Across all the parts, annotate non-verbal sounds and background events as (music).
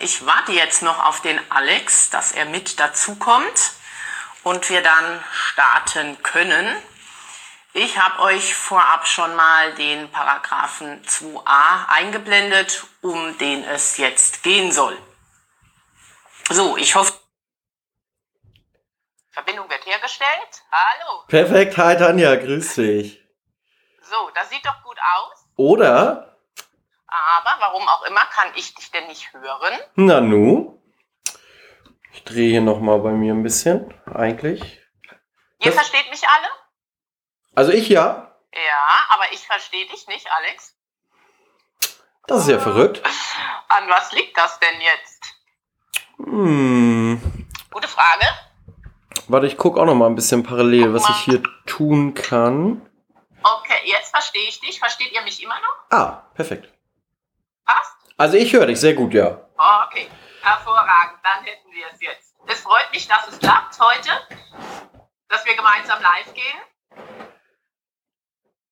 Ich warte jetzt noch auf den Alex, dass er mit dazukommt und wir dann starten können. Ich habe euch vorab schon mal den Paragraphen 2a eingeblendet, um den es jetzt gehen soll. So, ich hoffe, Verbindung wird hergestellt. Hallo. Perfekt, hi Tanja, grüß dich. So, das sieht doch gut aus. Oder? Aber warum auch immer kann ich dich denn nicht hören? Na nu. Ich drehe hier nochmal bei mir ein bisschen, eigentlich. Ihr Das- versteht mich alle? Also ich ja. Ja, aber ich verstehe dich nicht, Alex. Das ist ja verrückt. An was liegt das denn jetzt? Hm. Gute Frage. Warte, ich gucke auch noch mal ein bisschen parallel, was ich hier tun kann. Okay, jetzt verstehe ich dich. Versteht ihr mich immer noch? Ah, perfekt. Passt? Also ich höre dich sehr gut, ja. Okay, hervorragend. Dann hätten wir es jetzt. Es freut mich, dass es klappt heute, dass wir gemeinsam live gehen.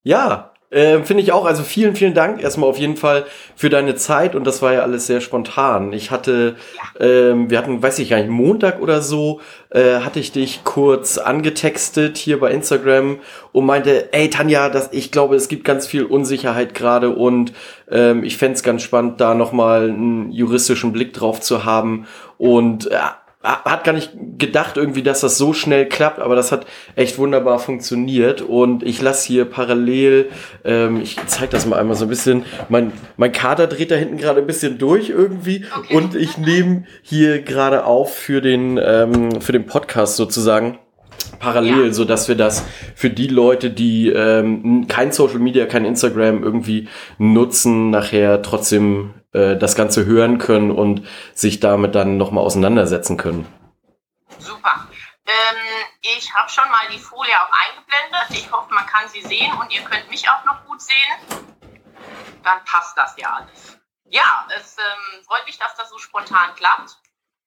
Ja, äh, finde ich auch. Also vielen, vielen Dank erstmal auf jeden Fall für deine Zeit und das war ja alles sehr spontan. Ich hatte, ähm, wir hatten, weiß ich gar nicht, Montag oder so, äh, hatte ich dich kurz angetextet hier bei Instagram und meinte, ey Tanja, das, ich glaube, es gibt ganz viel Unsicherheit gerade und ähm, ich fänd's ganz spannend, da nochmal einen juristischen Blick drauf zu haben und äh, hat gar nicht gedacht irgendwie, dass das so schnell klappt, aber das hat echt wunderbar funktioniert und ich lasse hier parallel, ähm, ich zeige das mal einmal so ein bisschen, mein, mein Kater dreht da hinten gerade ein bisschen durch irgendwie Okay. und ich nehme hier gerade auf für den, ähm, für den Podcast sozusagen parallel, Ja. so dass wir das für die Leute, die ähm, kein Social Media, kein Instagram irgendwie nutzen, nachher trotzdem äh, das Ganze hören können und sich damit dann nochmal auseinandersetzen können. Super. Ähm, ich habe schon mal die Folie auch eingeblendet. Ich hoffe, man kann sie sehen und ihr könnt mich auch noch gut sehen. Dann passt das ja alles. Ja, es ähm, freut mich, dass das so spontan klappt.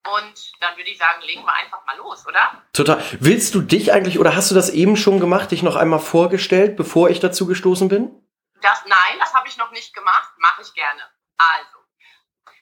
Und dann würde ich sagen, legen wir einfach mal los, oder? Total. Willst du dich eigentlich oder hast du das eben schon gemacht, dich noch einmal vorgestellt, bevor ich dazu gestoßen bin? Das, nein, das habe ich noch nicht gemacht. Mache ich gerne. Also,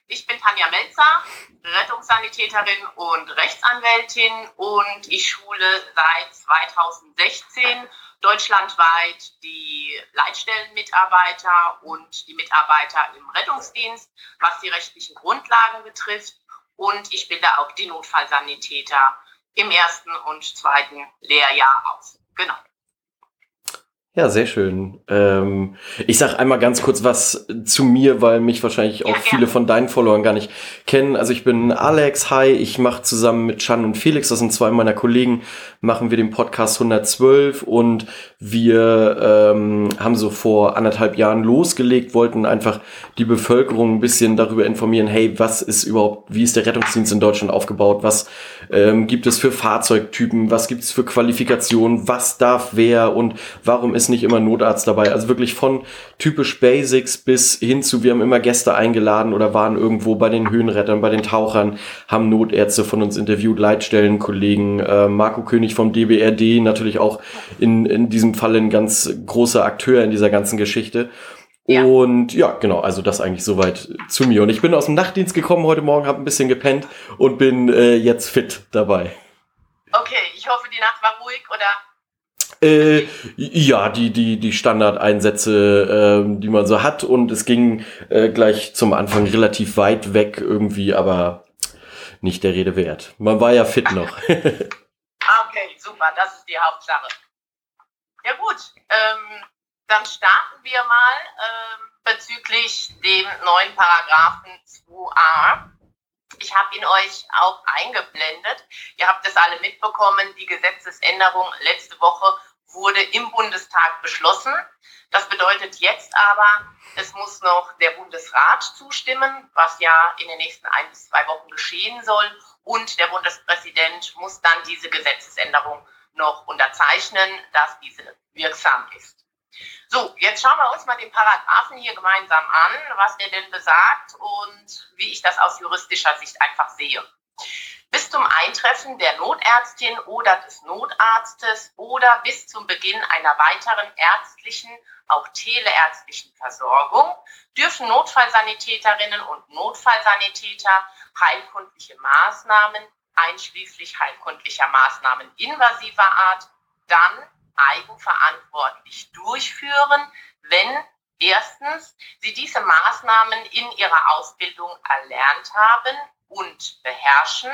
ich bin Tanja Melzer, Rettungssanitäterin und Rechtsanwältin und ich schule seit 2016 deutschlandweit die Leitstellenmitarbeiter und die Mitarbeiter im Rettungsdienst, was die rechtlichen Grundlagen betrifft. Und ich bilde auch die Notfallsanitäter im ersten und zweiten Lehrjahr aus. Genau. Ja, sehr schön. Ähm, ich sag einmal ganz kurz was zu mir, weil mich wahrscheinlich auch viele von deinen Followern gar nicht kennen. Also ich bin Alex, hi, ich mache zusammen mit Chan und Felix, das sind zwei meiner Kollegen, machen wir den Podcast 112 und wir ähm, haben so vor anderthalb Jahren losgelegt, wollten einfach die Bevölkerung ein bisschen darüber informieren, hey, was ist überhaupt, wie ist der Rettungsdienst in Deutschland aufgebaut, was ähm, gibt es für Fahrzeugtypen, was gibt es für Qualifikationen, was darf wer? Und warum ist nicht immer Notarzt dabei. Also wirklich von typisch Basics bis hin zu, wir haben immer Gäste eingeladen oder waren irgendwo bei den Höhenrettern, bei den Tauchern, haben Notärzte von uns interviewt, Leitstellenkollegen, äh, Marco König vom DBRD, natürlich auch in, in diesem Falle ein ganz großer Akteur in dieser ganzen Geschichte. Ja. Und ja, genau, also das eigentlich soweit zu mir. Und ich bin aus dem Nachtdienst gekommen heute Morgen, habe ein bisschen gepennt und bin äh, jetzt fit dabei. Okay, ich hoffe, die Nacht war ruhig oder Äh, ja, die, die, die Standardeinsätze, ähm, die man so hat. Und es ging äh, gleich zum Anfang relativ weit weg irgendwie, aber nicht der Rede wert. Man war ja fit noch. (laughs) Ah, Okay, super, das ist die Hauptsache. Ja gut, ähm, dann starten wir mal ähm, bezüglich dem neuen Paragraphen 2a. Ich habe ihn euch auch eingeblendet. Ihr habt es alle mitbekommen, die Gesetzesänderung letzte Woche wurde im Bundestag beschlossen. Das bedeutet jetzt aber, es muss noch der Bundesrat zustimmen, was ja in den nächsten ein bis zwei Wochen geschehen soll. Und der Bundespräsident muss dann diese Gesetzesänderung noch unterzeichnen, dass diese wirksam ist. So, jetzt schauen wir uns mal den Paragraphen hier gemeinsam an, was der denn besagt und wie ich das aus juristischer Sicht einfach sehe. Bis zu zum Eintreffen der Notärztin oder des Notarztes oder bis zum Beginn einer weiteren ärztlichen, auch teleärztlichen Versorgung dürfen Notfallsanitäterinnen und Notfallsanitäter heilkundliche Maßnahmen, einschließlich heilkundlicher Maßnahmen invasiver Art, dann eigenverantwortlich durchführen, wenn erstens sie diese Maßnahmen in ihrer Ausbildung erlernt haben und beherrschen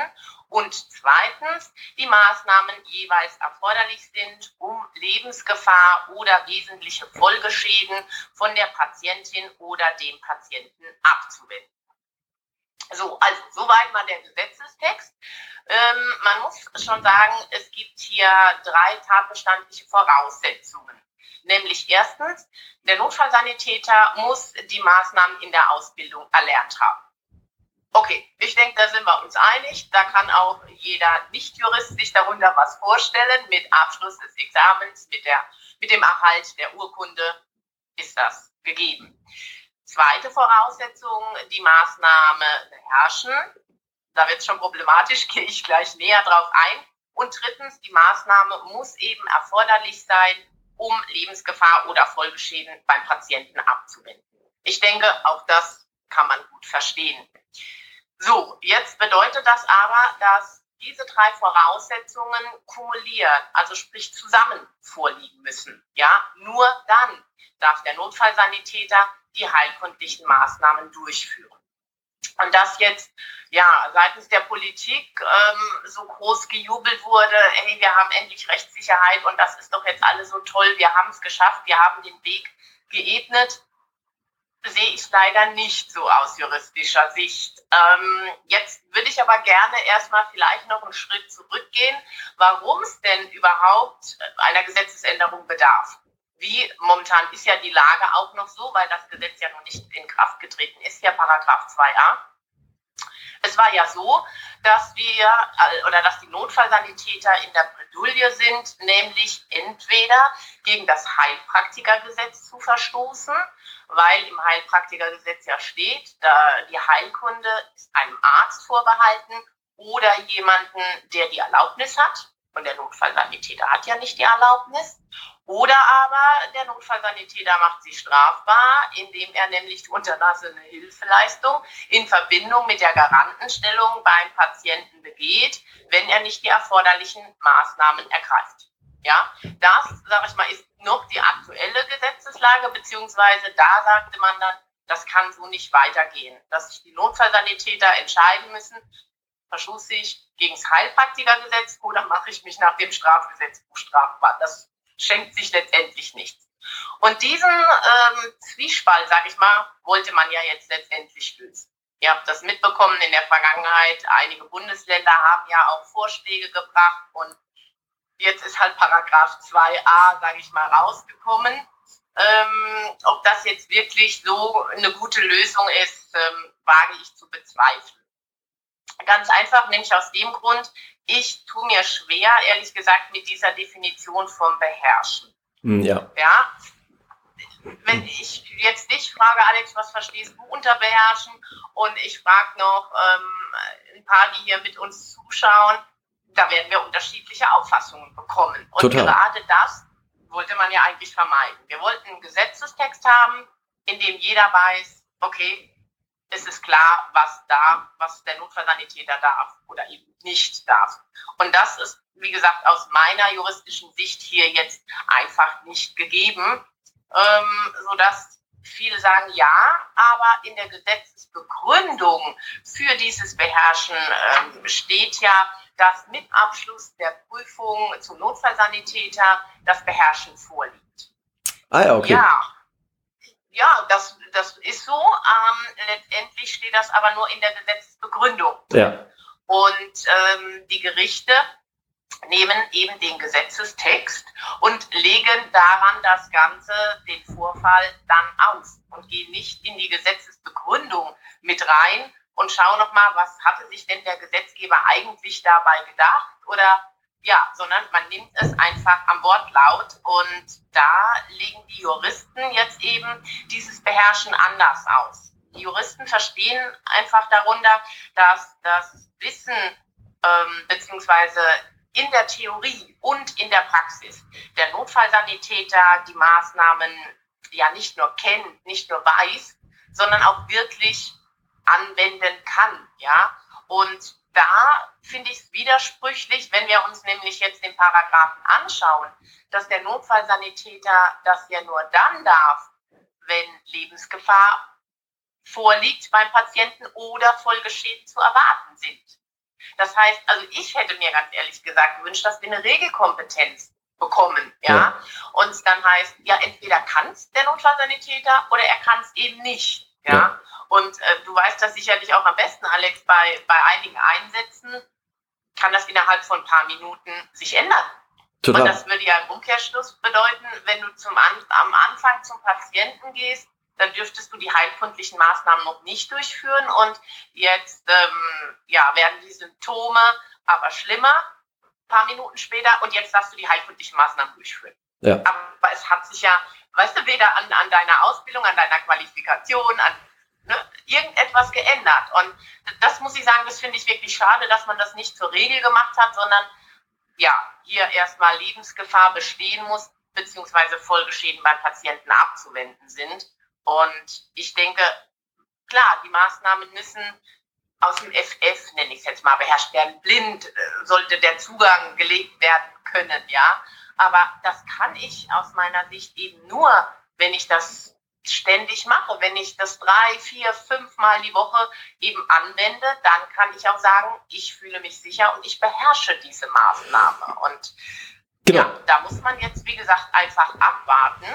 und zweitens die Maßnahmen jeweils erforderlich sind, um Lebensgefahr oder wesentliche Folgeschäden von der Patientin oder dem Patienten abzuwenden. So, also soweit mal der Gesetzestext. Ähm, man muss schon sagen, es gibt hier drei tatbestandliche Voraussetzungen. Nämlich erstens, der Notfallsanitäter muss die Maßnahmen in der Ausbildung erlernt haben. Okay, ich denke, da sind wir uns einig. Da kann auch jeder Nicht-Jurist sich darunter was vorstellen. Mit Abschluss des Examens, mit, der, mit dem Erhalt der Urkunde ist das gegeben. Zweite Voraussetzung, die Maßnahme beherrschen. Da wird es schon problematisch, (laughs) gehe ich gleich näher drauf ein. Und drittens, die Maßnahme muss eben erforderlich sein, um Lebensgefahr oder Folgeschäden beim Patienten abzuwenden. Ich denke, auch das kann man gut verstehen. So, jetzt bedeutet das aber, dass diese drei Voraussetzungen kumulieren, also sprich zusammen vorliegen müssen. Ja, nur dann darf der Notfallsanitäter die heilkundlichen Maßnahmen durchführen. Und dass jetzt ja seitens der Politik ähm, so groß gejubelt wurde, hey, wir haben endlich Rechtssicherheit und das ist doch jetzt alles so toll, wir haben es geschafft, wir haben den Weg geebnet, sehe ich leider nicht so aus juristischer Sicht. Ähm, jetzt würde ich aber gerne erstmal vielleicht noch einen Schritt zurückgehen, warum es denn überhaupt einer Gesetzesänderung bedarf. Wie momentan ist ja die Lage auch noch so, weil das Gesetz ja noch nicht in Kraft getreten ist, ja Paragraph 2a. Es war ja so, dass wir äh, oder dass die Notfallsanitäter in der Bredouille sind, nämlich entweder gegen das Heilpraktikergesetz zu verstoßen, weil im Heilpraktikergesetz ja steht, da die Heilkunde ist einem Arzt vorbehalten oder jemanden, der die Erlaubnis hat. Und der Notfallsanitäter hat ja nicht die Erlaubnis. Oder aber der Notfallsanitäter macht sich strafbar, indem er nämlich die unterlassene Hilfeleistung in Verbindung mit der Garantenstellung beim Patienten begeht, wenn er nicht die erforderlichen Maßnahmen ergreift. Ja, das, sage ich mal, ist noch die aktuelle Gesetzeslage, beziehungsweise da sagte man dann, das kann so nicht weitergehen, dass sich die Notfallsanitäter entscheiden müssen, verschusse ich gegen das Heilpraktikergesetz oder mache ich mich nach dem Strafgesetzbuch strafbar. Das schenkt sich letztendlich nichts. Und diesen ähm, Zwiespalt, sage ich mal, wollte man ja jetzt letztendlich lösen. Ihr habt das mitbekommen in der Vergangenheit. Einige Bundesländer haben ja auch Vorschläge gebracht und jetzt ist halt Paragraph 2a, sage ich mal, rausgekommen. Ähm, ob das jetzt wirklich so eine gute Lösung ist, ähm, wage ich zu bezweifeln. Ganz einfach, nämlich aus dem Grund, ich tue mir schwer, ehrlich gesagt, mit dieser Definition vom Beherrschen. Hm, ja. Ja. Wenn ich jetzt dich frage, Alex, was verstehst du unter Beherrschen? Und ich frage noch ähm, ein paar, die hier mit uns zuschauen, da werden wir unterschiedliche Auffassungen bekommen. Und Total. gerade das wollte man ja eigentlich vermeiden. Wir wollten einen Gesetzestext haben, in dem jeder weiß, okay, es ist klar, was da, was der Notfallsanitäter darf oder eben nicht darf. Und das ist, wie gesagt, aus meiner juristischen Sicht hier jetzt einfach nicht gegeben, ähm, sodass viele sagen ja, aber in der Gesetzesbegründung für dieses Beherrschen ähm, steht ja, dass mit Abschluss der Prüfung zum Notfallsanitäter das Beherrschen vorliegt. Ah ja, okay. Ja, ja das, das ist so. Ähm, letztendlich steht das aber nur in der Gesetzesbegründung. Ja. Und ähm, die Gerichte nehmen eben den Gesetzestext und legen daran das Ganze, den Vorfall dann aus und gehen nicht in die Gesetzesbegründung mit rein und schauen nochmal, was hatte sich denn der Gesetzgeber eigentlich dabei gedacht oder ja, sondern man nimmt es einfach am Wortlaut und da legen die Juristen jetzt eben dieses Beherrschen anders aus. Die Juristen verstehen einfach darunter, dass das Wissen ähm, beziehungsweise in der Theorie und in der Praxis der Notfallsanitäter die Maßnahmen ja nicht nur kennt, nicht nur weiß, sondern auch wirklich anwenden kann, ja. Und da finde ich es widersprüchlich, wenn wir uns nämlich jetzt den Paragraphen anschauen, dass der Notfallsanitäter das ja nur dann darf, wenn Lebensgefahr vorliegt beim Patienten oder Folgeschäden zu erwarten sind. Das heißt, also ich hätte mir ganz ehrlich gesagt gewünscht, dass wir eine Regelkompetenz bekommen, ja. ja. Und dann heißt, ja, entweder kann es der Notfallsanitäter oder er kann es eben nicht, ja. ja. Und äh, du weißt das sicherlich auch am besten, Alex, bei, bei einigen Einsätzen kann das innerhalb von ein paar Minuten sich ändern. Total. Und das würde ja im Umkehrschluss bedeuten, wenn du zum, am Anfang zum Patienten gehst, dann dürftest du die heilkundlichen Maßnahmen noch nicht durchführen und jetzt ähm, ja, werden die Symptome aber schlimmer, ein paar Minuten später und jetzt darfst du die heilkundlichen Maßnahmen durchführen. Ja. Aber es hat sich ja, weißt du, weder an, an deiner Ausbildung, an deiner Qualifikation, an ne, irgendetwas geändert. Und das muss ich sagen, das finde ich wirklich schade, dass man das nicht zur Regel gemacht hat, sondern ja, hier erstmal Lebensgefahr bestehen muss, beziehungsweise Folgeschäden beim Patienten abzuwenden sind. Und ich denke, klar, die Maßnahmen müssen aus dem FF, nenne ich es jetzt mal, beherrscht werden. Blind äh, sollte der Zugang gelegt werden können, ja. Aber das kann ich aus meiner Sicht eben nur, wenn ich das ständig mache. Wenn ich das drei, vier, fünf Mal die Woche eben anwende, dann kann ich auch sagen, ich fühle mich sicher und ich beherrsche diese Maßnahme. Und genau. ja, da muss man jetzt, wie gesagt, einfach abwarten,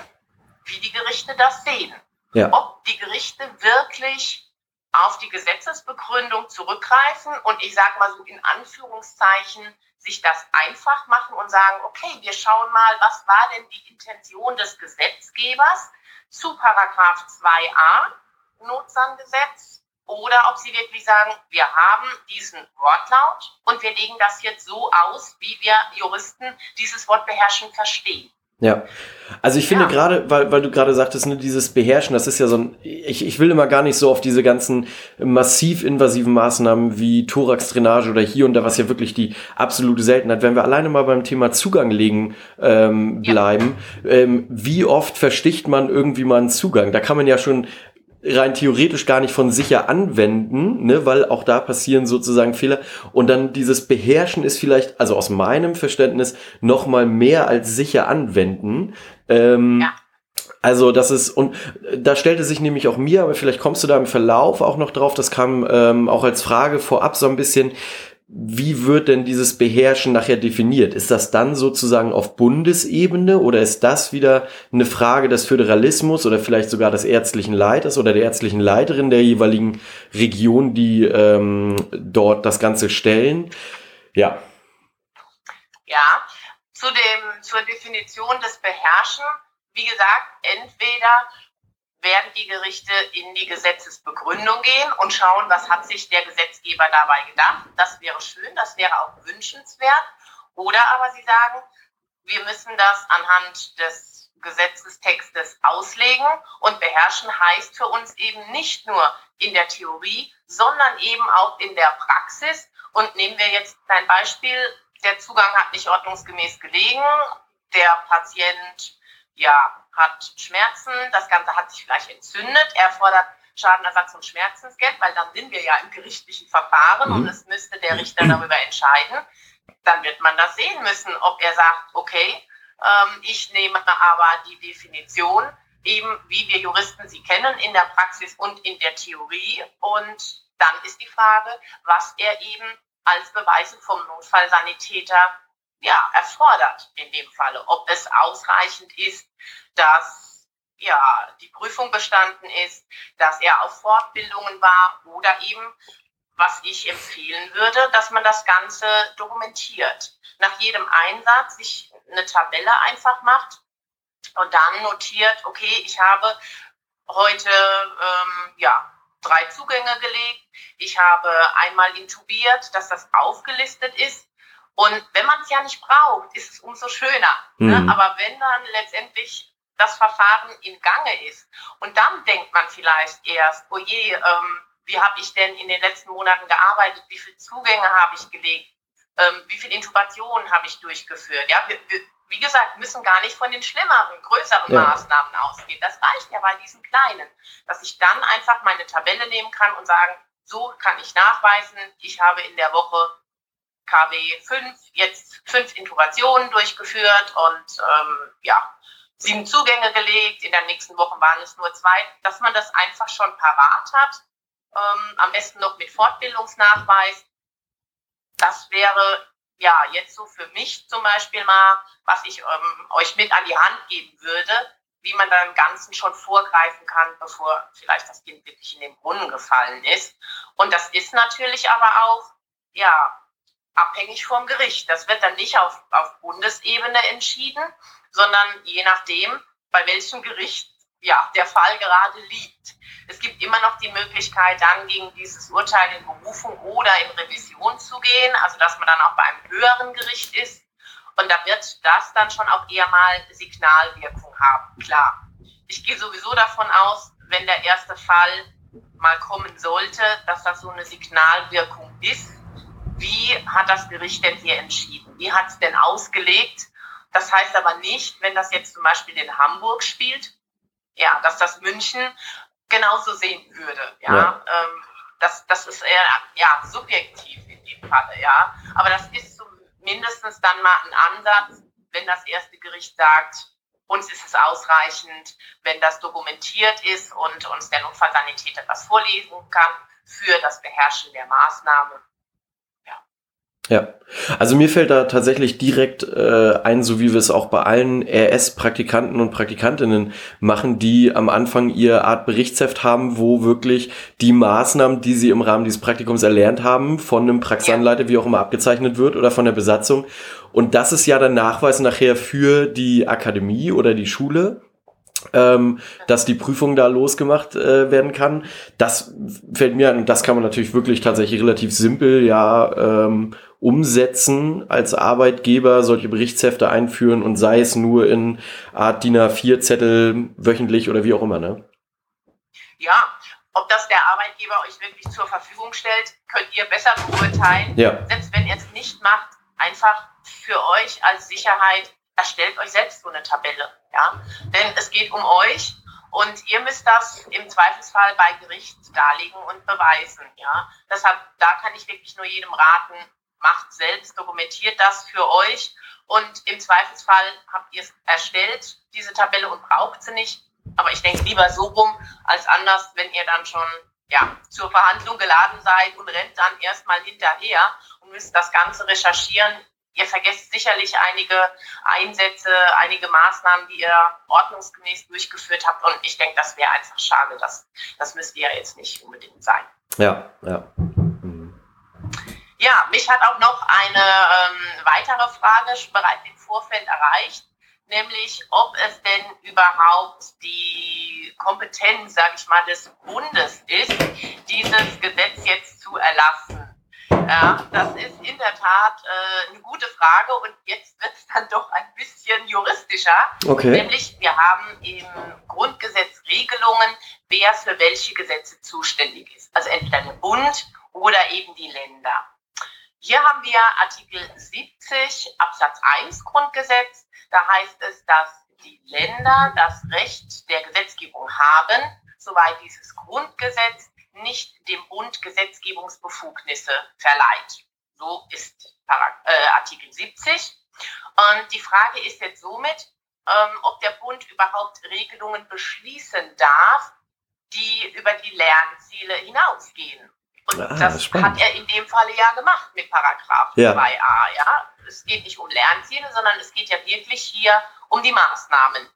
wie die Gerichte das sehen. Ja. Ob die Gerichte wirklich auf die Gesetzesbegründung zurückgreifen und ich sage mal so in Anführungszeichen sich das einfach machen und sagen, okay, wir schauen mal, was war denn die Intention des Gesetzgebers zu Paragraph 2a Notsangesetz oder ob sie wirklich sagen, wir haben diesen Wortlaut und wir legen das jetzt so aus, wie wir Juristen dieses Wort beherrschen verstehen. Ja, also ich finde ja. gerade, weil, weil du gerade sagtest, ne, dieses Beherrschen, das ist ja so ein, ich, ich will immer gar nicht so auf diese ganzen massiv invasiven Maßnahmen wie Thorax-Drainage oder hier und da, was ja wirklich die absolute Seltenheit, wenn wir alleine mal beim Thema Zugang legen ähm, bleiben, ja. ähm, wie oft versticht man irgendwie mal einen Zugang? Da kann man ja schon rein theoretisch gar nicht von sicher anwenden, ne, weil auch da passieren sozusagen Fehler. Und dann dieses Beherrschen ist vielleicht, also aus meinem Verständnis, noch mal mehr als sicher anwenden. Ähm, ja. Also das ist, und da stellte sich nämlich auch mir, aber vielleicht kommst du da im Verlauf auch noch drauf, das kam ähm, auch als Frage vorab so ein bisschen, wie wird denn dieses Beherrschen nachher definiert? Ist das dann sozusagen auf Bundesebene oder ist das wieder eine Frage des Föderalismus oder vielleicht sogar des ärztlichen Leiters oder der ärztlichen Leiterin der jeweiligen Region, die ähm, dort das Ganze stellen? Ja. Ja, zu dem, zur Definition des Beherrschen, wie gesagt, entweder werden die Gerichte in die Gesetzesbegründung gehen und schauen, was hat sich der Gesetzgeber dabei gedacht. Das wäre schön, das wäre auch wünschenswert. Oder aber sie sagen, wir müssen das anhand des Gesetzestextes auslegen und beherrschen heißt für uns eben nicht nur in der Theorie, sondern eben auch in der Praxis. Und nehmen wir jetzt ein Beispiel, der Zugang hat nicht ordnungsgemäß gelegen, der Patient ja, hat Schmerzen, das Ganze hat sich vielleicht entzündet, er fordert Schadenersatz und Schmerzensgeld, weil dann sind wir ja im gerichtlichen Verfahren mhm. und es müsste der Richter darüber entscheiden. Dann wird man das sehen müssen, ob er sagt, okay, ähm, ich nehme aber die Definition, eben wie wir Juristen sie kennen, in der Praxis und in der Theorie. Und dann ist die Frage, was er eben als Beweise vom Notfallsanitäter ja, erfordert in dem Falle. Ob es ausreichend ist, dass ja, die Prüfung bestanden ist, dass er auf Fortbildungen war oder eben, was ich empfehlen würde, dass man das Ganze dokumentiert. Nach jedem Einsatz sich eine Tabelle einfach macht und dann notiert, okay, ich habe heute ähm, ja, drei Zugänge gelegt, ich habe einmal intubiert, dass das aufgelistet ist und wenn man es ja nicht braucht, ist es umso schöner. Ne? Mhm. Ne? Aber wenn dann letztendlich das Verfahren in Gange ist und dann denkt man vielleicht erst, oh je, ähm, wie habe ich denn in den letzten Monaten gearbeitet, wie viele Zugänge habe ich gelegt, ähm, wie viele Intubationen habe ich durchgeführt. Ja, wir, wir, wie gesagt, müssen gar nicht von den schlimmeren, größeren ja. Maßnahmen ausgehen. Das reicht ja bei diesen kleinen, dass ich dann einfach meine Tabelle nehmen kann und sagen, so kann ich nachweisen, ich habe in der Woche KW 5 jetzt fünf Intubationen durchgeführt und ähm, ja, sieben Zugänge gelegt. In der nächsten Woche waren es nur zwei. Dass man das einfach schon parat hat, ähm, am besten noch mit Fortbildungsnachweis. Das wäre ja jetzt so für mich zum Beispiel mal, was ich ähm, euch mit an die Hand geben würde, wie man da im Ganzen schon vorgreifen kann, bevor vielleicht das Kind wirklich in den Brunnen gefallen ist. Und das ist natürlich aber auch, ja, abhängig vom Gericht. Das wird dann nicht auf, auf Bundesebene entschieden, sondern je nachdem, bei welchem Gericht ja, der Fall gerade liegt. Es gibt immer noch die Möglichkeit, dann gegen dieses Urteil in Berufung oder in Revision zu gehen, also dass man dann auch bei einem höheren Gericht ist. Und da wird das dann schon auch eher mal Signalwirkung haben, klar. Ich gehe sowieso davon aus, wenn der erste Fall mal kommen sollte, dass das so eine Signalwirkung ist. Wie hat das Gericht denn hier entschieden? Wie hat es denn ausgelegt? Das heißt aber nicht, wenn das jetzt zum Beispiel in Hamburg spielt, ja, dass das München genauso sehen würde. Ja, ja. Ähm, das, das ist eher ja, subjektiv in dem Falle, ja. Aber das ist zumindest dann mal ein Ansatz, wenn das erste Gericht sagt, uns ist es ausreichend, wenn das dokumentiert ist und uns der Notfallsanitäter das vorlesen kann für das Beherrschen der Maßnahme ja, also mir fällt da tatsächlich direkt äh, ein, so wie wir es auch bei allen RS-Praktikanten und Praktikantinnen machen, die am Anfang ihr Art Berichtsheft haben, wo wirklich die Maßnahmen, die sie im Rahmen dieses Praktikums erlernt haben, von einem Praxisanleiter, wie auch immer abgezeichnet wird oder von der Besatzung. Und das ist ja der Nachweis nachher für die Akademie oder die Schule ähm, dass die Prüfung da losgemacht äh, werden kann. Das fällt mir an und das kann man natürlich wirklich tatsächlich relativ simpel ja ähm, umsetzen als Arbeitgeber, solche Berichtshefte einführen und sei es nur in Art DIN A4-Zettel wöchentlich oder wie auch immer, ne? Ja, ob das der Arbeitgeber euch wirklich zur Verfügung stellt, könnt ihr besser beurteilen. Ja. Selbst wenn ihr es nicht macht, einfach für euch als Sicherheit, erstellt euch selbst so eine Tabelle. Ja? Denn es geht um euch und ihr müsst das im Zweifelsfall bei Gericht darlegen und beweisen. Ja? Deshalb, da kann ich wirklich nur jedem raten, macht selbst, dokumentiert das für euch und im Zweifelsfall habt ihr es erstellt, diese Tabelle, und braucht sie nicht. Aber ich denke lieber so rum als anders, wenn ihr dann schon ja, zur Verhandlung geladen seid und rennt dann erstmal hinterher und müsst das Ganze recherchieren. Ihr vergesst sicherlich einige Einsätze, einige Maßnahmen, die ihr ordnungsgemäß durchgeführt habt. Und ich denke, das wäre einfach schade. Das, das müsste ja jetzt nicht unbedingt sein. Ja, ja. Ja, mich hat auch noch eine ähm, weitere Frage bereits im Vorfeld erreicht, nämlich ob es denn überhaupt die Kompetenz, sage ich mal, des Bundes ist, dieses Gesetz jetzt zu erlassen. Ja, das ist in der Tat äh, eine gute Frage und jetzt wird es dann doch ein bisschen juristischer. Okay. Nämlich, wir haben im Grundgesetz Regelungen, wer für welche Gesetze zuständig ist. Also entweder der Bund oder eben die Länder. Hier haben wir Artikel 70 Absatz 1 Grundgesetz. Da heißt es, dass die Länder das Recht der Gesetzgebung haben, soweit dieses Grundgesetz nicht dem Bund Gesetzgebungsbefugnisse verleiht. So ist äh, Artikel 70. Und die Frage ist jetzt somit, ähm, ob der Bund überhaupt Regelungen beschließen darf, die über die Lernziele hinausgehen. Und ah, das spannend. hat er in dem Falle ja gemacht mit Paragraph ja. 2a. Ja? Es geht nicht um Lernziele, sondern es geht ja wirklich hier um die Maßnahmen.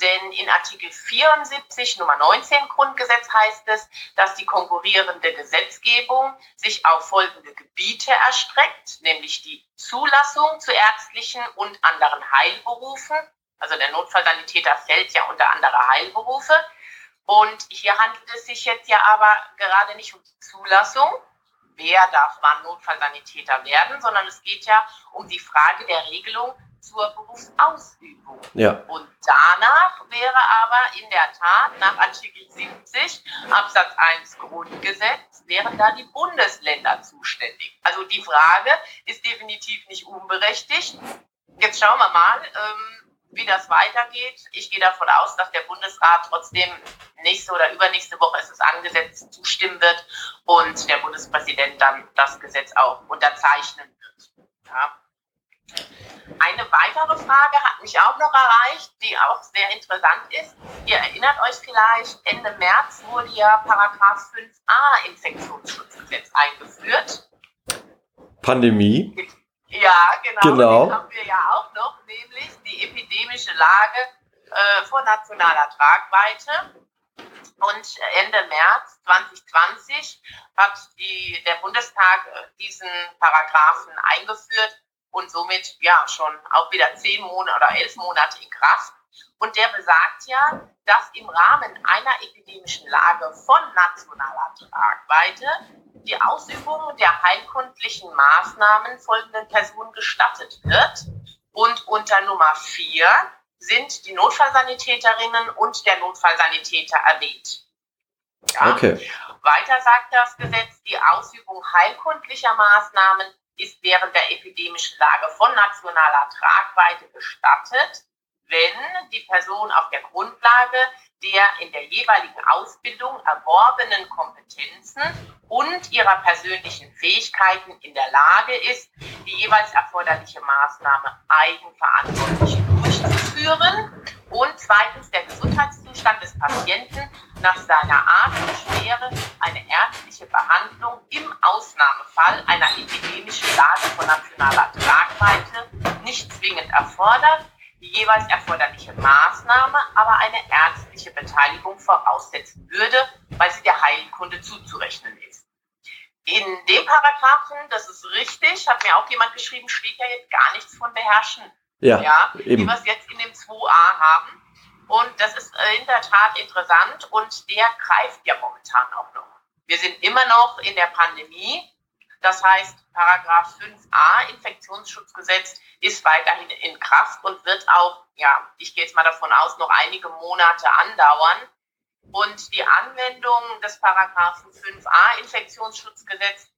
Denn in Artikel 74 Nummer 19 Grundgesetz heißt es, dass die konkurrierende Gesetzgebung sich auf folgende Gebiete erstreckt, nämlich die Zulassung zu ärztlichen und anderen Heilberufen. Also der Notfallsanitäter fällt ja unter andere Heilberufe. Und hier handelt es sich jetzt ja aber gerade nicht um die Zulassung, wer darf wann Notfallsanitäter werden, sondern es geht ja um die Frage der Regelung zur Berufsausübung. Ja. Und danach wäre aber in der Tat nach Artikel 70 Absatz 1 Grundgesetz wären da die Bundesländer zuständig. Also die Frage ist definitiv nicht unberechtigt. Jetzt schauen wir mal, ähm, wie das weitergeht. Ich gehe davon aus, dass der Bundesrat trotzdem nächste oder übernächste Woche ist es angesetzt zustimmen wird und der Bundespräsident dann das Gesetz auch unterzeichnen wird. Ja. Eine weitere Frage hat mich auch noch erreicht, die auch sehr interessant ist. Ihr erinnert euch vielleicht, Ende März wurde ja Paragraph 5a Infektionsschutzgesetz eingeführt. Pandemie. Ja, genau. Genau. Den haben wir ja auch noch, nämlich die epidemische Lage äh, von nationaler Tragweite. Und Ende März 2020 hat die, der Bundestag äh, diesen Paragraphen eingeführt und somit ja schon auch wieder zehn Monate oder elf Monate in Kraft. Und der besagt ja, dass im Rahmen einer epidemischen Lage von nationaler Tragweite die Ausübung der heilkundlichen Maßnahmen folgenden Personen gestattet wird. Und unter Nummer vier sind die Notfallsanitäterinnen und der Notfallsanitäter erwähnt. Ja. Okay. Weiter sagt das Gesetz, die Ausübung heilkundlicher Maßnahmen ist während der epidemischen Lage von nationaler Tragweite gestattet, wenn die Person auf der Grundlage der in der jeweiligen Ausbildung erworbenen Kompetenzen und ihrer persönlichen Fähigkeiten in der Lage ist, die jeweils erforderliche Maßnahme eigenverantwortlich durchzuführen und zweitens der Gesundheitszustand des Patienten nach seiner Art und Schwere eine ärztliche Behandlung im Ausnahmefall einer epidemischen Lage von nationaler Tragweite nicht zwingend erfordert, die jeweils erforderliche Maßnahme aber eine ärztliche Beteiligung voraussetzen würde, weil sie der Heilkunde zuzurechnen ist. In dem Paragraphen, das ist richtig, hat mir auch jemand geschrieben, steht ja jetzt gar nichts von beherrschen. Ja, ja eben. wie wir es jetzt in dem 2a haben. Und das ist äh, in der Tat interessant und der greift ja momentan auch noch. Wir sind immer noch in der Pandemie. Das heißt, Paragraph 5a Infektionsschutzgesetz ist weiterhin in Kraft und wird auch, ja, ich gehe jetzt mal davon aus, noch einige Monate andauern. Und die Anwendung des Paragraphen 5a Infektionsschutzgesetz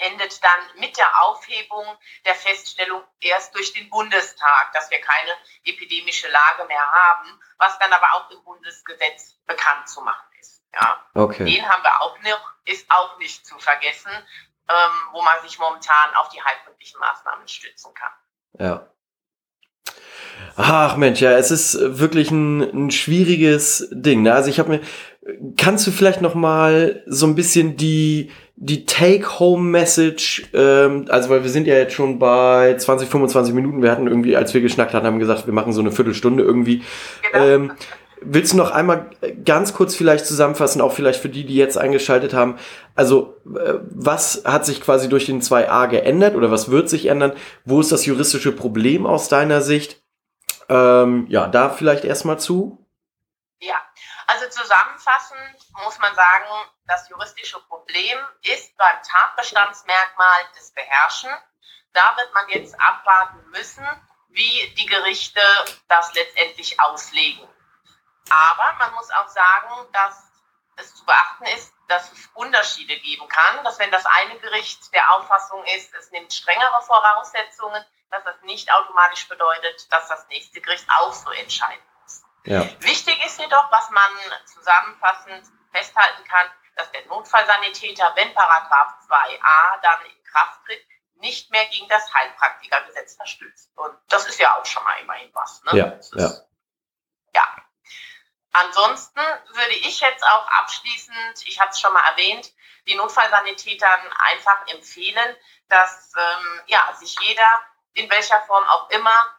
endet dann mit der Aufhebung der Feststellung erst durch den Bundestag, dass wir keine epidemische Lage mehr haben, was dann aber auch im Bundesgesetz bekannt zu machen ist. Ja. Okay. Den haben wir auch noch, ist auch nicht zu vergessen, ähm, wo man sich momentan auf die heilkundlichen Maßnahmen stützen kann. Ja. Ach Mensch, ja, es ist wirklich ein, ein schwieriges Ding. Ne? Also ich habe mir, kannst du vielleicht noch mal so ein bisschen die die Take-Home-Message, ähm, also weil wir sind ja jetzt schon bei 20, 25 Minuten, wir hatten irgendwie, als wir geschnackt hatten, haben gesagt, wir machen so eine Viertelstunde irgendwie. Genau. Ähm, willst du noch einmal ganz kurz vielleicht zusammenfassen, auch vielleicht für die, die jetzt eingeschaltet haben, also äh, was hat sich quasi durch den 2a geändert oder was wird sich ändern? Wo ist das juristische Problem aus deiner Sicht? Ähm, ja, da vielleicht erstmal zu. Ja, also zusammenfassend muss man sagen, das juristische Problem ist beim Tatbestandsmerkmal des Beherrschen. Da wird man jetzt abwarten müssen, wie die Gerichte das letztendlich auslegen. Aber man muss auch sagen, dass es zu beachten ist, dass es Unterschiede geben kann, dass wenn das eine Gericht der Auffassung ist, es nimmt strengere Voraussetzungen, dass das nicht automatisch bedeutet, dass das nächste Gericht auch so entscheiden muss. Ja. Wichtig ist jedoch, was man zusammenfassend festhalten kann, dass der Notfallsanitäter, wenn Paragraph 2a dann in Kraft tritt, nicht mehr gegen das Heilpraktikergesetz verstößt. Und das ist ja auch schon mal immerhin was. Ne? Ja, Das ja. ja. Ansonsten würde ich jetzt auch abschließend, ich hatte es schon mal erwähnt, die Notfallsanitätern einfach empfehlen, dass ähm, ja, sich jeder in welcher Form auch immer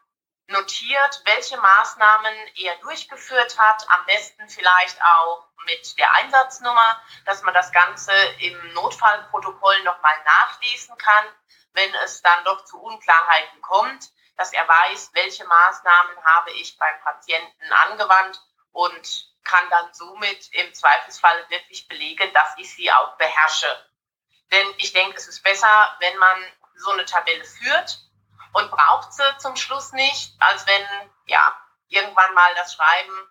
notiert, welche Maßnahmen er durchgeführt hat, am besten vielleicht auch mit der Einsatznummer, dass man das Ganze im Notfallprotokoll nochmal nachlesen kann, wenn es dann doch zu Unklarheiten kommt, dass er weiß, welche Maßnahmen habe ich beim Patienten angewandt und kann dann somit im Zweifelsfall wirklich belegen, dass ich sie auch beherrsche. Denn ich denke, es ist besser, wenn man so eine Tabelle führt und braucht sie zum Schluss nicht, als wenn ja irgendwann mal das Schreiben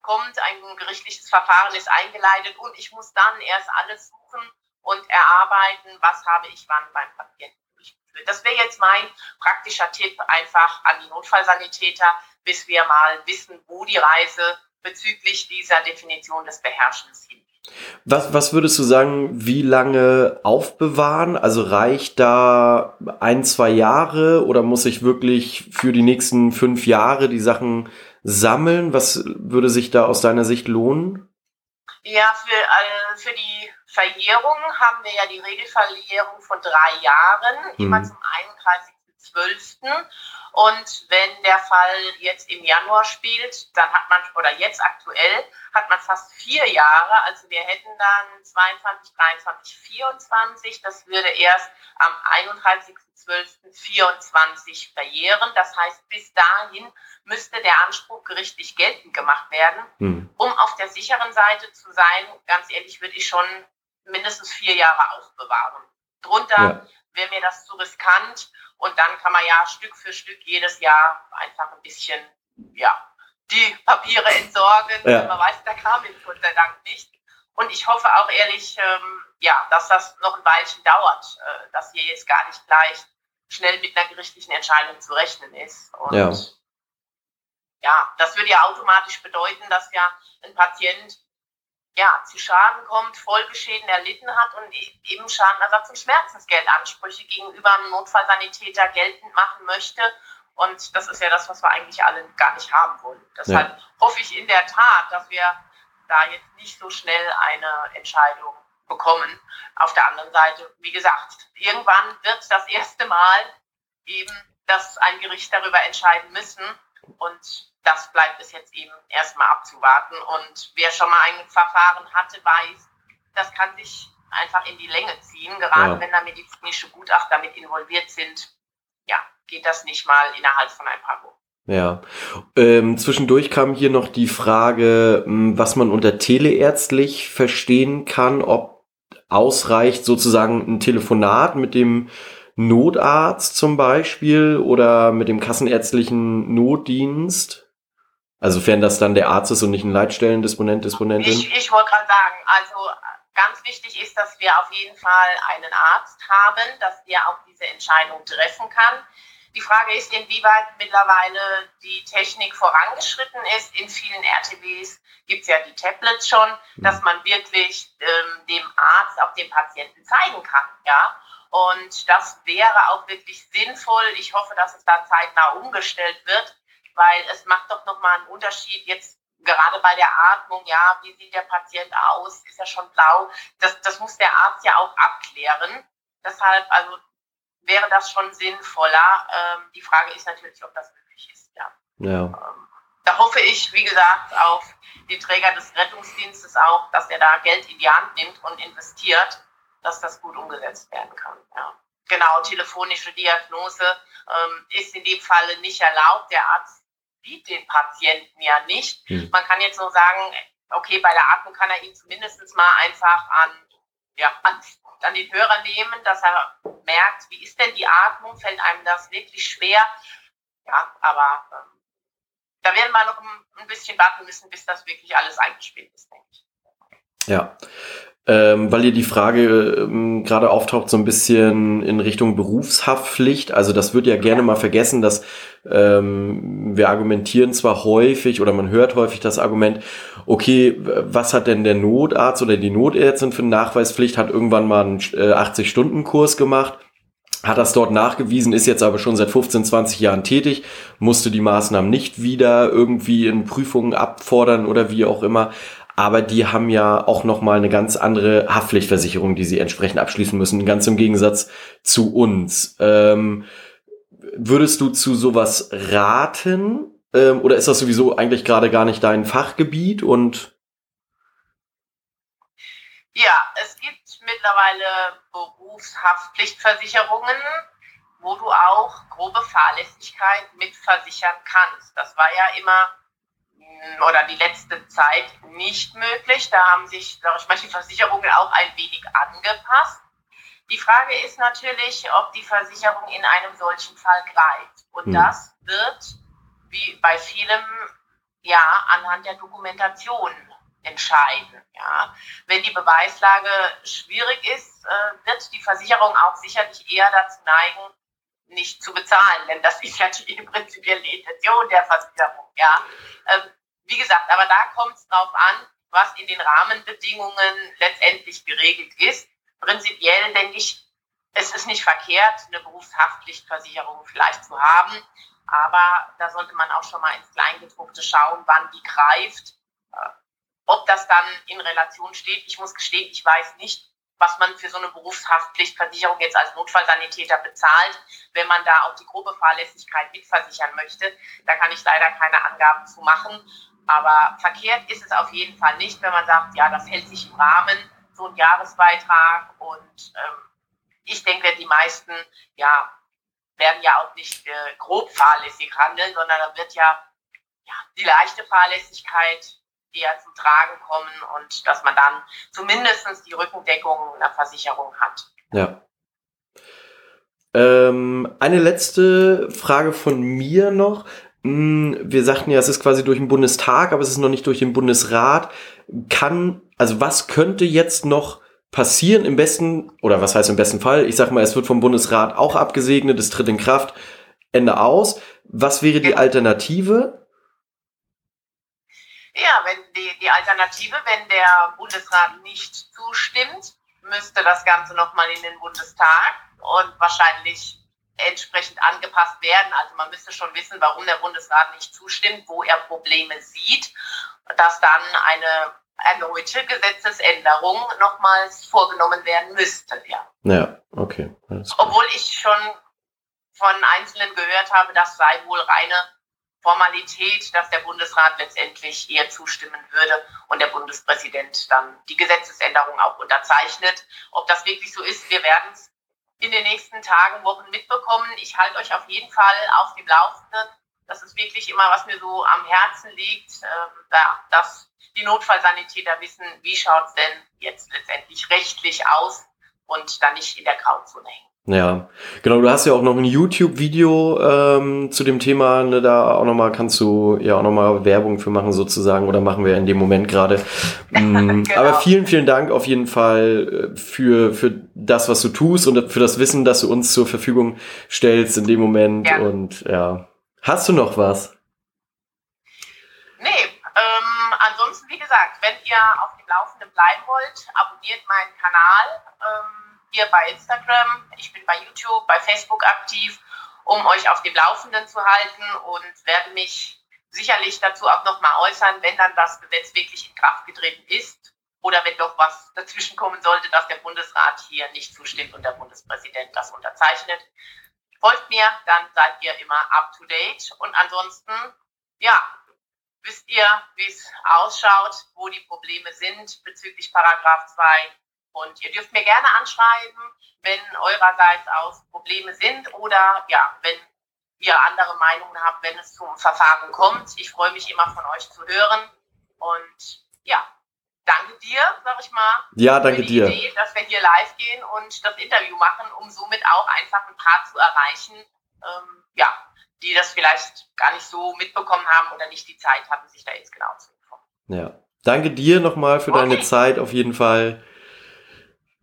kommt, ein gerichtliches Verfahren ist eingeleitet und ich muss dann erst alles suchen und erarbeiten, was habe ich wann beim Patienten durchgeführt. Das wäre jetzt mein praktischer Tipp einfach an die Notfallsanitäter, bis wir mal wissen, wo die Reise bezüglich dieser Definition des Beherrschens hingeht. Was, was würdest du sagen, wie lange aufbewahren? Also reicht da ein, zwei Jahre oder muss ich wirklich für die nächsten fünf Jahre die Sachen sammeln? Was würde sich da aus deiner Sicht lohnen? Ja, für, äh, für die Verjährung haben wir ja die Regelverjährung von drei Jahren, hm. immer zum 31.12. Und wenn der Fall jetzt im Januar spielt, dann hat man, oder jetzt aktuell, hat man fast vier Jahre. Also wir hätten dann 22, 23, 24. Das würde erst am 31.12.24 verjähren. Das heißt, bis dahin müsste der Anspruch gerichtlich geltend gemacht werden. Hm. Um auf der sicheren Seite zu sein, ganz ehrlich, würde ich schon mindestens vier Jahre aufbewahren. Drunter ja. wäre mir das zu riskant. Und dann kann man ja Stück für Stück jedes Jahr einfach ein bisschen, ja, die Papiere entsorgen. Ja. Man weiß, da kam ihm Gott sei Dank nicht. Und ich hoffe auch ehrlich, ähm, ja, dass das noch ein Weilchen dauert, äh, dass hier jetzt gar nicht gleich schnell mit einer gerichtlichen Entscheidung zu rechnen ist. Und ja. ja, das würde ja automatisch bedeuten, dass ja ein Patient ja, zu Schaden kommt, Folgeschäden erlitten hat und e-, eben Schadenersatz und Schmerzensgeldansprüche gegenüber einem Notfallsanitäter geltend machen möchte. Und das ist ja das, was wir eigentlich alle gar nicht haben wollen. Deshalb ja. hoffe ich in der Tat, dass wir da jetzt nicht so schnell eine Entscheidung bekommen. Auf der anderen Seite, wie gesagt, irgendwann wird das erste Mal eben, dass ein Gericht darüber entscheiden müssen. Und das bleibt es jetzt eben erstmal abzuwarten. Und wer schon mal ein Verfahren hatte, weiß, das kann sich einfach in die Länge ziehen, gerade ja. wenn da medizinische Gutachter mit involviert sind. Ja, geht das nicht mal innerhalb von ein paar Wochen. Ja. Ähm, zwischendurch kam hier noch die Frage, hm, was man unter teleärztlich verstehen kann, ob ausreicht sozusagen ein Telefonat mit dem Notarzt zum Beispiel oder mit dem kassenärztlichen Notdienst. Also fern das dann der Arzt ist und nicht ein Leitstellendisponent, Disponentin? Ich, ich wollte gerade sagen, also ganz wichtig ist, dass wir auf jeden Fall einen Arzt haben, dass der auch diese Entscheidung treffen kann. Die Frage ist, inwieweit mittlerweile die Technik vorangeschritten ist. In vielen RTBs gibt es ja die Tablets schon, hm. dass man wirklich ähm, dem Arzt auch den Patienten zeigen kann. Ja? Und das wäre auch wirklich sinnvoll. Ich hoffe, dass es da zeitnah umgestellt wird, weil es macht doch nochmal einen Unterschied jetzt gerade bei der Atmung, ja, wie sieht der Patient aus, ist er schon blau, das, das muss der Arzt ja auch abklären. Deshalb, also wäre das schon sinnvoller. Ähm, die Frage ist natürlich, ob das möglich ist, ja. ja. Ähm, da hoffe ich, wie gesagt, auf die Träger des Rettungsdienstes auch, dass er da Geld in die Hand nimmt und investiert, dass das gut umgesetzt werden kann, ja. Genau, telefonische Diagnose ähm, ist in dem Falle nicht erlaubt. Der Arzt sieht den Patienten ja nicht. Mhm. Man kann jetzt nur sagen, okay, bei der Atmung kann er ihn zumindest mal einfach an, ja, an, an den Hörer nehmen, dass er merkt, wie ist denn die Atmung, fällt einem das wirklich schwer. Ja, aber ähm, da werden wir noch ein, ein bisschen warten müssen, bis das wirklich alles eingespielt ist, denke ich. Ja, ähm, weil ihr die Frage ähm, gerade auftaucht, so ein bisschen in Richtung Berufshaftpflicht. Also das wird ja gerne mal vergessen, dass ähm, wir argumentieren zwar häufig oder man hört häufig das Argument, okay, was hat denn der Notarzt oder die Notärztin für eine Nachweispflicht, hat irgendwann mal einen äh, 80-Stunden-Kurs gemacht hat das dort nachgewiesen, ist jetzt aber schon seit 15, 20 Jahren tätig, musste die Maßnahmen nicht wieder irgendwie in Prüfungen abfordern oder wie auch immer aber die haben ja auch nochmal eine ganz andere Haftpflichtversicherung, die sie entsprechend abschließen müssen, ganz im Gegensatz zu uns. Ähm, würdest du zu sowas raten? Ähm, oder ist das sowieso eigentlich gerade gar nicht dein Fachgebiet und ja, es gibt mittlerweile Berufshaftpflichtversicherungen, wo du auch grobe Fahrlässigkeit mitversichern kannst. Das war ja immer oder die letzte Zeit nicht möglich. Da haben sich, sag ich mal, die Versicherungen auch ein wenig angepasst. Die Frage ist natürlich, ob die Versicherung in einem solchen Fall greift. Und mhm. das wird, wie bei vielem, ja, anhand der Dokumentation entscheiden. Ja. Wenn die Beweislage schwierig ist, äh, wird die Versicherung auch sicherlich eher dazu neigen, nicht zu bezahlen, denn das ist ja die prinzipielle Intention der Versicherung. Ja. Wie gesagt, aber da kommt es darauf an, was in den Rahmenbedingungen letztendlich geregelt ist. Prinzipiell denke ich, es ist nicht verkehrt, eine Berufshaftpflichtversicherung vielleicht zu haben, aber da sollte man auch schon mal ins Kleingedruckte schauen, wann die greift, äh, ob das dann in Relation steht. Ich muss gestehen, ich weiß nicht, was man für so eine Berufshaftpflichtversicherung jetzt als Notfallsanitäter bezahlt, wenn man da auch die grobe Fahrlässigkeit mitversichern möchte. Da kann ich leider keine Angaben zu machen. Aber verkehrt ist es auf jeden Fall nicht, wenn man sagt, ja, das hält sich im Rahmen, so ein Jahresbeitrag. Und ähm, ich denke, die meisten ja, werden ja auch nicht äh, grob fahrlässig handeln, sondern da wird ja, ja die leichte Fahrlässigkeit eher zum Tragen kommen und dass man dann zumindest die Rückendeckung einer Versicherung hat. Ja. Ähm, eine letzte Frage von mir noch. Hm, wir sagten ja, es ist quasi durch den Bundestag, aber es ist noch nicht durch den Bundesrat. Kann, also was könnte jetzt noch passieren im besten, oder was heißt im besten Fall? Ich sag mal, es wird vom Bundesrat auch abgesegnet, es tritt in Kraft, Ende aus. Was wäre die Alternative? Ja, wenn die, die Alternative, wenn der Bundesrat nicht zustimmt, müsste das Ganze nochmal in den Bundestag und wahrscheinlich entsprechend angepasst werden. Also man müsste schon wissen, warum der Bundesrat nicht zustimmt, wo er Probleme sieht, dass dann eine erneute Gesetzesänderung nochmals vorgenommen werden müsste. Ja, ja okay. Obwohl ich schon von Einzelnen gehört habe, das sei wohl reine Formalität, dass der Bundesrat letztendlich eher zustimmen würde und der Bundespräsident dann die Gesetzesänderung auch unterzeichnet. Ob das wirklich so ist, wir werden es in den nächsten Tagen, Wochen mitbekommen. Ich halte euch auf jeden Fall auf dem Laufenden. Das ist wirklich immer, was mir so am Herzen liegt, äh, dass die Notfallsanitäter wissen, wie schaut es denn jetzt letztendlich rechtlich aus und dann nicht in der Grauzone hängen. Ja, genau, du hast ja auch noch ein YouTube-Video ähm, zu dem Thema, ne, da auch nochmal kannst du ja auch nochmal Werbung für machen sozusagen oder machen wir in dem Moment gerade. (laughs) Mm, genau. Aber vielen, vielen Dank auf jeden Fall äh, für, für das, was du tust und für das Wissen, das du uns zur Verfügung stellst in dem Moment ja. und ja. Hast du noch was? Nee, ähm, ansonsten, wie gesagt, wenn ihr auf dem Laufenden bleiben wollt, abonniert meinen Kanal. Ähm, hier bei Instagram, ich bin bei YouTube, bei Facebook aktiv, um euch auf dem Laufenden zu halten und werde mich sicherlich dazu auch nochmal äußern, wenn dann das Gesetz wirklich in Kraft getreten ist oder wenn doch was dazwischen kommen sollte, dass der Bundesrat hier nicht zustimmt und der Bundespräsident das unterzeichnet. Folgt mir, dann seid ihr immer up to date. Und ansonsten, ja, wisst ihr, wie es ausschaut, wo die Probleme sind bezüglich Paragraph 2 und ihr dürft mir gerne anschreiben, wenn eurerseits aus Probleme sind oder ja, wenn ihr andere Meinungen habt, wenn es zum Verfahren kommt. Ich freue mich immer von euch zu hören. Und ja, danke dir, sag ich mal. Ja, danke dir. Idee, dass wir hier live gehen und das Interview machen, um somit auch einfach ein paar zu erreichen, ähm, ja, die das vielleicht gar nicht so mitbekommen haben oder nicht die Zeit hatten, sich da jetzt genau zu informieren. Ja. Danke dir nochmal für okay. deine Zeit auf jeden Fall.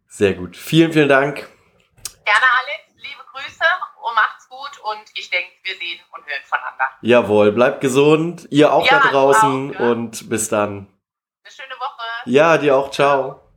Sehr gut. Vielen, vielen Dank. Gerne, Alex. Liebe Grüße und macht's gut und ich denke, wir sehen und hören voneinander. Jawohl, bleibt gesund. Ihr auch ja, da draußen auch, ja. und bis dann. Eine schöne Woche. Ja, dir auch. Ciao.